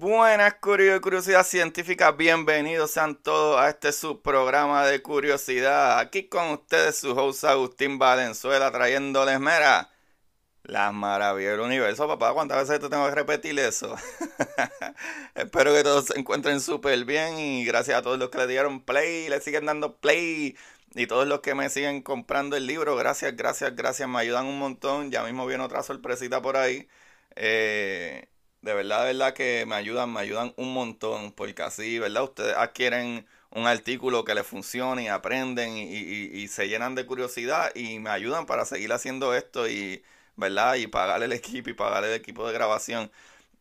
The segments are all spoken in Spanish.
Buenas curiosidad, científica, bienvenidos sean todos a este subprograma de curiosidad. Aquí con ustedes su host Agustín Valenzuela trayéndoles, mera, las maravillas del universo. Papá, ¿cuántas veces te tengo que repetir eso? Espero que todos se encuentren súper bien y gracias a todos los que le dieron play, le siguen dando play y todos los que me siguen comprando el libro. Gracias, gracias, gracias, me ayudan un montón. Ya mismo viene otra sorpresita por ahí. Eh de verdad, de verdad que me ayudan, me ayudan un montón, porque así, ¿verdad? Ustedes adquieren un artículo que les funcione y aprenden y, se llenan de curiosidad y me ayudan para seguir haciendo esto y, ¿verdad? Y pagar el equipo y pagar el equipo de grabación,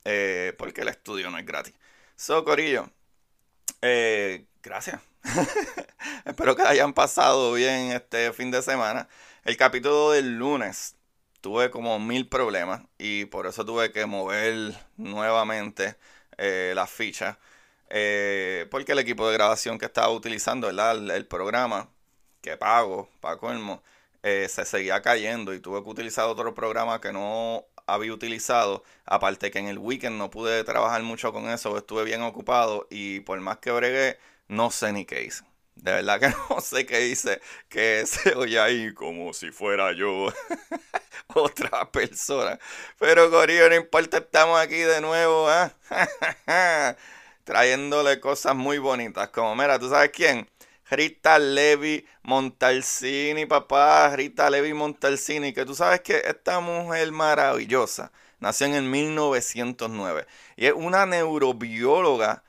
eh, porque el estudio no es gratis. So, Corillo, eh, gracias. Espero que hayan pasado bien este fin de semana. El capítulo del lunes tuve como mil problemas y por eso tuve que mover nuevamente eh, las fichas. Eh, porque el equipo de grabación que estaba utilizando, El, programa que pago, para colmo, eh, se seguía cayendo y tuve que utilizar otro programa que no había utilizado. Aparte que en el weekend no pude trabajar mucho con eso, estuve bien ocupado y por más que bregué, no sé ni qué hice. De verdad que no sé qué dice que se oye ahí como si fuera yo otra persona. Pero Corillo, no importa, estamos aquí de nuevo, ¿eh? trayéndole cosas muy bonitas. Como, mira, ¿tú sabes quién? Rita Levi Montalcini, papá. Rita Levi Montalcini, que tú sabes que esta mujer maravillosa nació en el 1909 y es una neurobióloga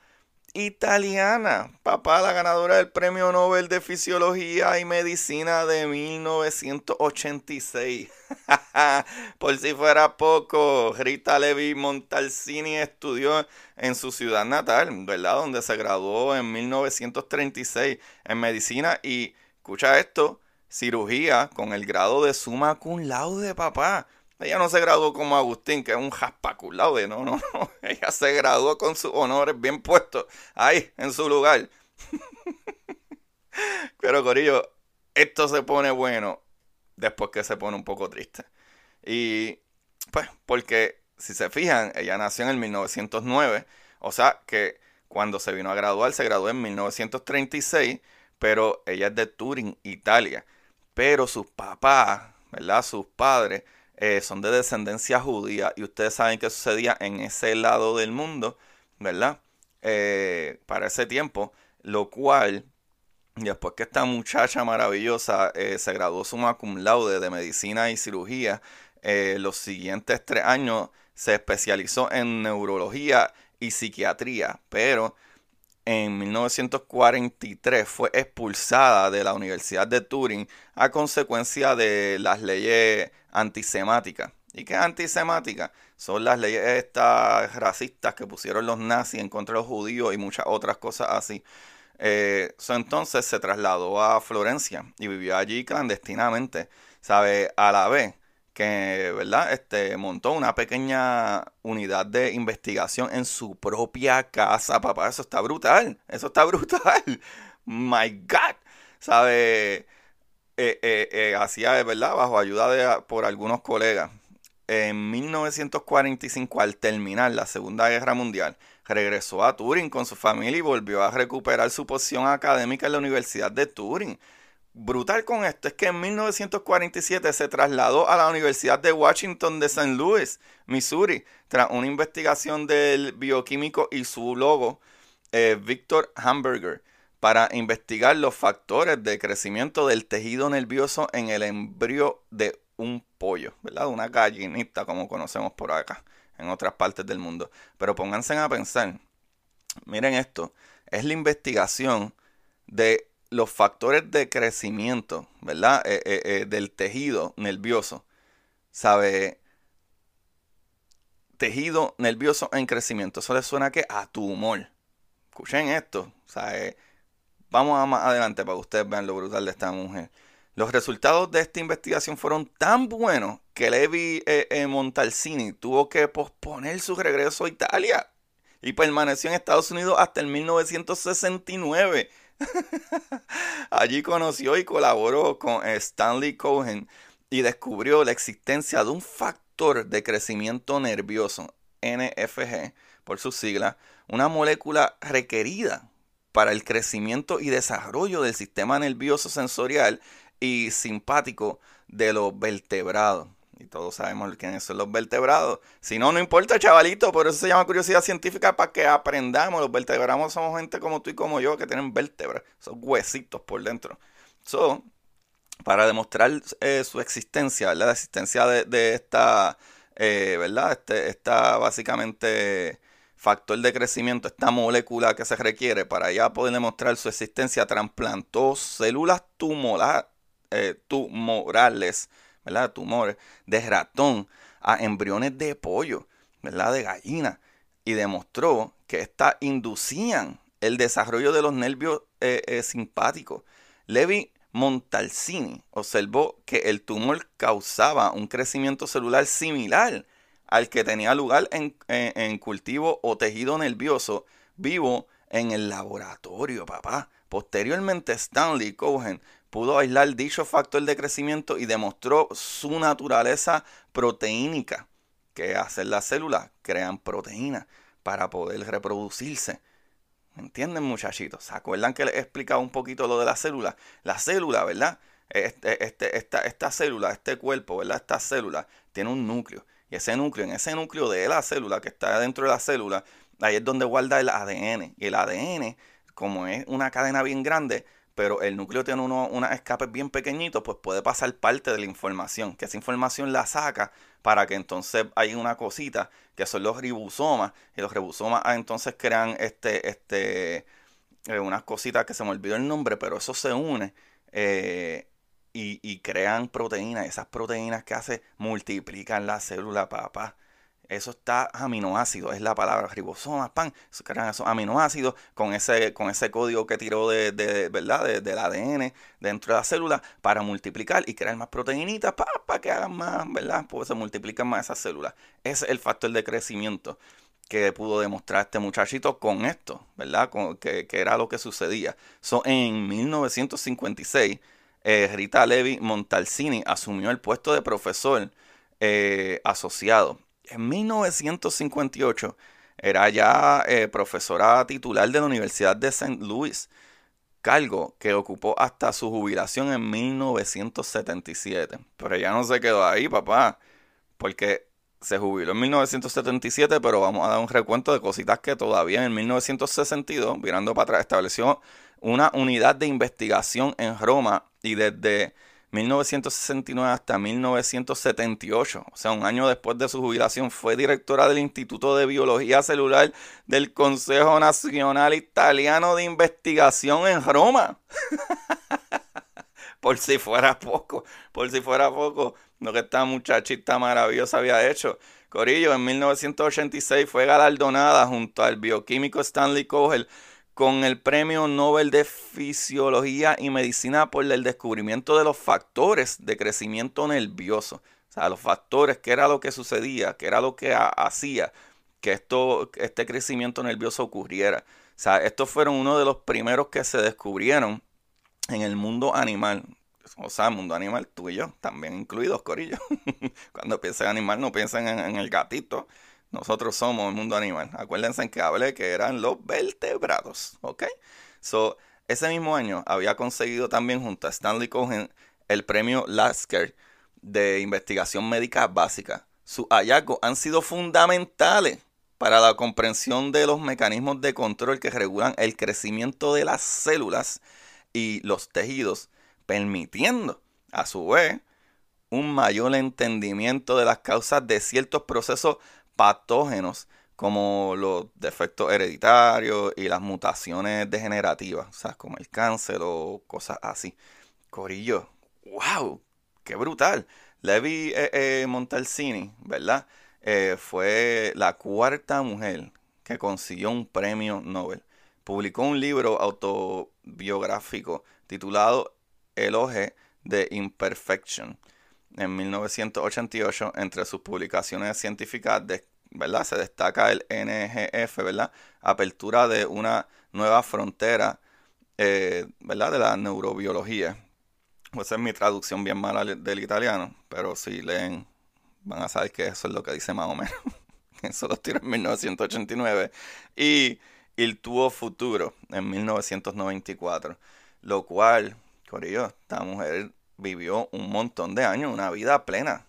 italiana. Papá, la ganadora del Premio Nobel de Fisiología y Medicina de 1986. Por si fuera poco, Rita Levi Montalcini estudió en su ciudad natal, ¿verdad? Donde se graduó en 1936 en medicina y, escucha esto, cirugía con el grado de suma cum laude, papá. Ella no se graduó como Agustín, que es un jaspaculado, no, no, no. Ella se graduó con sus honores bien puestos ahí, en su lugar. Pero Corillo, esto se pone bueno después que se pone un poco triste. Y pues, porque si se fijan, ella nació en el 1909, o sea que cuando se vino a graduar, se graduó en 1936, pero ella es de Turín, Italia. Pero sus papás, ¿verdad? Sus padres eh, son de descendencia judía y ustedes saben qué sucedía en ese lado del mundo, ¿verdad? Eh, para ese tiempo, lo cual, después que esta muchacha maravillosa eh, se graduó summa cum laude de medicina y cirugía, los siguientes tres años se especializó en neurología y psiquiatría, pero en 1943 fue expulsada de la Universidad de Turing a consecuencia de las leyes antisemáticas. ¿Y qué antisemática? Son las leyes estas racistas que pusieron los nazis en contra de los judíos y muchas otras cosas así. Eh, entonces se trasladó a Florencia y vivió allí clandestinamente. ¿Sabe? A la vez que, ¿verdad? Este, montó una pequeña unidad de investigación en su propia casa, papá. Eso está brutal. Eso está brutal. My God. ¿Sabe? Eh, eh, eh, hacía, ¿verdad? Bajo ayuda de, por algunos colegas. En 1945, al terminar la Segunda Guerra Mundial, regresó a Turing con su familia y volvió a recuperar su posición académica en la Universidad de Turing brutal con esto es que en 1947 se trasladó a la Universidad de Washington de St. Louis, Missouri, tras una investigación del bioquímico y su logo, eh, Victor Hamburger, para investigar los factores de crecimiento del tejido nervioso en el embrión de un pollo, ¿verdad? Una gallinita como conocemos por acá, en otras partes del mundo. Pero pónganse a pensar, miren esto, es la investigación de los factores de crecimiento, ¿verdad? Eh, eh, eh, del tejido nervioso. ¿Sabe? Tejido nervioso en crecimiento. Eso le suena que a tumor. Escuchen esto. ¿sabe? Vamos a más adelante para que ustedes vean lo brutal de esta mujer. Los resultados de esta investigación fueron tan buenos que Levi Montalcini tuvo que posponer su regreso a Italia y permaneció en Estados Unidos hasta el 1969 Allí conoció y colaboró con Stanley Cohen y descubrió la existencia de un factor de crecimiento nervioso, NFG por su sigla, una molécula requerida para el crecimiento y desarrollo del sistema nervioso sensorial y simpático de los vertebrados. Y todos sabemos quiénes son los vertebrados. Si no, no importa, chavalito. Por eso se llama curiosidad científica para que aprendamos. Los vertebrados somos gente como tú y como yo que tienen vértebras. Son huesitos por dentro. So, para demostrar eh, su existencia, la existencia de, esta, eh, ¿verdad? Este, esta básicamente factor de crecimiento, esta molécula que se requiere para ya poder demostrar su existencia, trasplantó células eh, tumorales ¿verdad? Tumores de ratón a embriones de pollo, ¿verdad? De gallina. Y demostró que éstas inducían el desarrollo de los nervios eh, eh, simpáticos. Levi Montalcini observó que el tumor causaba un crecimiento celular similar al que tenía lugar en, en cultivo o tejido nervioso vivo en el laboratorio, papá. Posteriormente, Stanley Cohen pudo aislar dicho factor de crecimiento y demostró su naturaleza proteínica, que hacen las células, crean proteínas para poder reproducirse. ¿Me entienden muchachitos? ¿Se acuerdan que les he explicado un poquito lo de la célula? La célula, ¿verdad? Este, este, esta, esta célula, este cuerpo, ¿verdad? Esta célula tiene un núcleo. Y ese núcleo, en ese núcleo de la célula que está dentro de la célula, ahí es donde guarda el ADN. Y el ADN, como es una cadena bien grande, pero el núcleo tiene unos escapes bien pequeñitos, pues puede pasar parte de la información, que esa información la saca para que entonces hay una cosita que son los ribosomas, y los ribosomas ah, entonces crean este, este, eh, unas cositas que se me olvidó el nombre, pero eso se une eh, y, crean proteínas, esas proteínas que hace multiplican la célula, papá. Eso está aminoácidos, es la palabra ribosomas, pan, crean esos aminoácidos con ese, con ese código que tiró de, ¿verdad? De, del ADN dentro de la célula para multiplicar y crear más proteínitas para que hagan más, ¿verdad? Pues se multiplican más esas células. Ese es el factor de crecimiento que pudo demostrar este muchachito con esto, ¿verdad? Con, que, era lo que sucedía. So, en 1956, eh, Rita Levi Montalcini asumió el puesto de profesor eh, asociado en 1958 era ya eh, profesora titular de la Universidad de St. Louis, cargo que ocupó hasta su jubilación en 1977. Pero ella no se quedó ahí, papá, porque se jubiló en 1977, pero vamos a dar un recuento de cositas que todavía en 1962, mirando para atrás, estableció una unidad de investigación en Roma y desde 1969 hasta 1978, o sea, un año después de su jubilación, fue directora del Instituto de Biología Celular del Consejo Nacional Italiano de Investigación en Roma. por si fuera poco, por si fuera poco, lo que esta muchachita maravillosa había hecho. Corillo, en 1986 fue galardonada junto al bioquímico Stanley Cohen con el Premio Nobel de Fisiología y Medicina por el descubrimiento de los factores de crecimiento nervioso. O sea, los factores, qué era lo que sucedía, qué era lo que hacía que esto, este crecimiento nervioso ocurriera. O sea, estos fueron uno de los primeros que se descubrieron en el mundo animal. O sea, mundo animal, tú y yo, también incluidos, Corillo. Cuando piensan en animal, no piensan en el gatito nosotros somos el mundo animal. Acuérdense en que hablé que eran los vertebrados, ¿ok? So, ese mismo año había conseguido también junto a Stanley Cohen el premio Lasker de investigación médica básica. Sus hallazgos han sido fundamentales para la comprensión de los mecanismos de control que regulan el crecimiento de las células y los tejidos, permitiendo a su vez un mayor entendimiento de las causas de ciertos procesos patógenos como los defectos hereditarios y las mutaciones degenerativas, o sea, como el cáncer o cosas así. Corillo, wow, qué brutal. Levi eh, eh, Montalcini, ¿verdad? Eh, fue la cuarta mujer que consiguió un premio Nobel. Publicó un libro autobiográfico titulado Eloge de Imperfection en 1988. Entre sus publicaciones científicas, ¿verdad? Se destaca el NGF, ¿verdad? Apertura de una nueva frontera, ¿verdad? De la neurobiología. Esa es mi traducción bien mala del italiano, pero si leen van a saber que eso es lo que dice más o menos. eso lo tiró en 1989. Y El tuvo futuro en 1994. Lo cual, Corillo, esta mujer vivió un montón de años, una vida plena.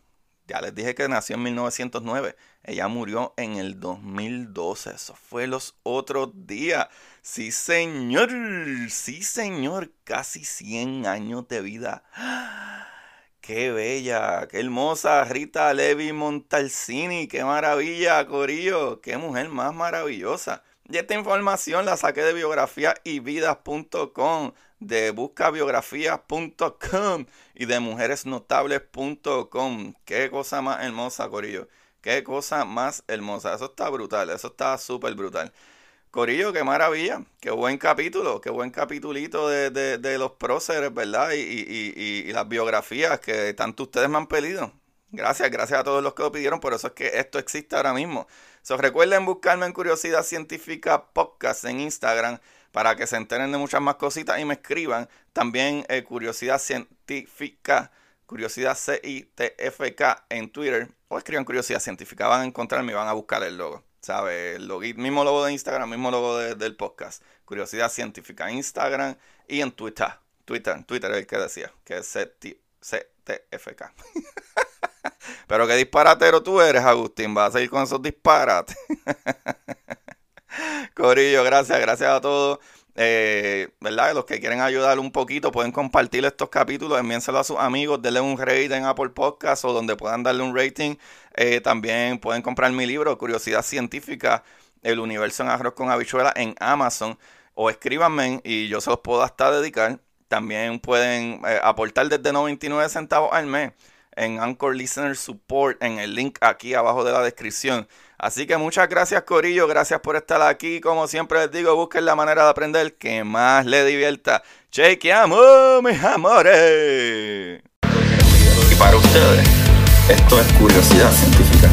Ya les dije que nació en 1909. Ella murió en el 2012. Eso fue los otros días. Sí, señor. Sí, señor. Casi 100 años de vida. Qué bella, qué hermosa Rita Levi Montalcini, qué maravilla, Corillo, qué mujer más maravillosa. Y esta información la saqué de biografía y vidas.com, de buscabiografías.com y de mujeresnotables.com. Qué cosa más hermosa, Corillo. Qué cosa más hermosa. Eso está brutal, eso está súper brutal. Corillo, qué maravilla, qué buen capítulo, qué buen capitulito de, de, los próceres, ¿verdad? Y, y, las biografías que tanto ustedes me han pedido. Gracias, gracias a todos los que lo pidieron, por eso es que esto existe ahora mismo. So, recuerden buscarme en Curiosidad Científica Podcast en Instagram para que se enteren de muchas más cositas y me escriban. También eh, Curiosidad Científica, Curiosidad C-I-T-F-K en Twitter o escriban Curiosidad Científica. Van a encontrarme y van a buscar el logo. ¿Sabes? El mismo logo de Instagram, mismo logo del podcast. Curiosidad científica. Instagram y en Twitter. Twitter, Twitter es el que decía, que es CTFK. Pero qué disparatero tú eres, Agustín. Vas a seguir con esos disparates. Corillo, gracias, gracias a todos. Eh, ¿Verdad? Los que quieren ayudar un poquito pueden compartir estos capítulos, envíenselo a sus amigos, denle un rating en Apple Podcast o donde puedan darle un rating. Eh, también pueden comprar mi libro, Curiosidad Científica, El Universo en Arroz con Habichuela en Amazon o escríbanme y yo se los puedo hasta dedicar. También pueden eh, aportar desde 99 centavos al mes en Anchor Listener Support en el link aquí abajo de la descripción. Así que muchas gracias Corillo, gracias por estar aquí. Como siempre les digo, busquen la manera de aprender que más les divierta. Chequeamos, mis amores. Y para ustedes, esto es curiosidad científica.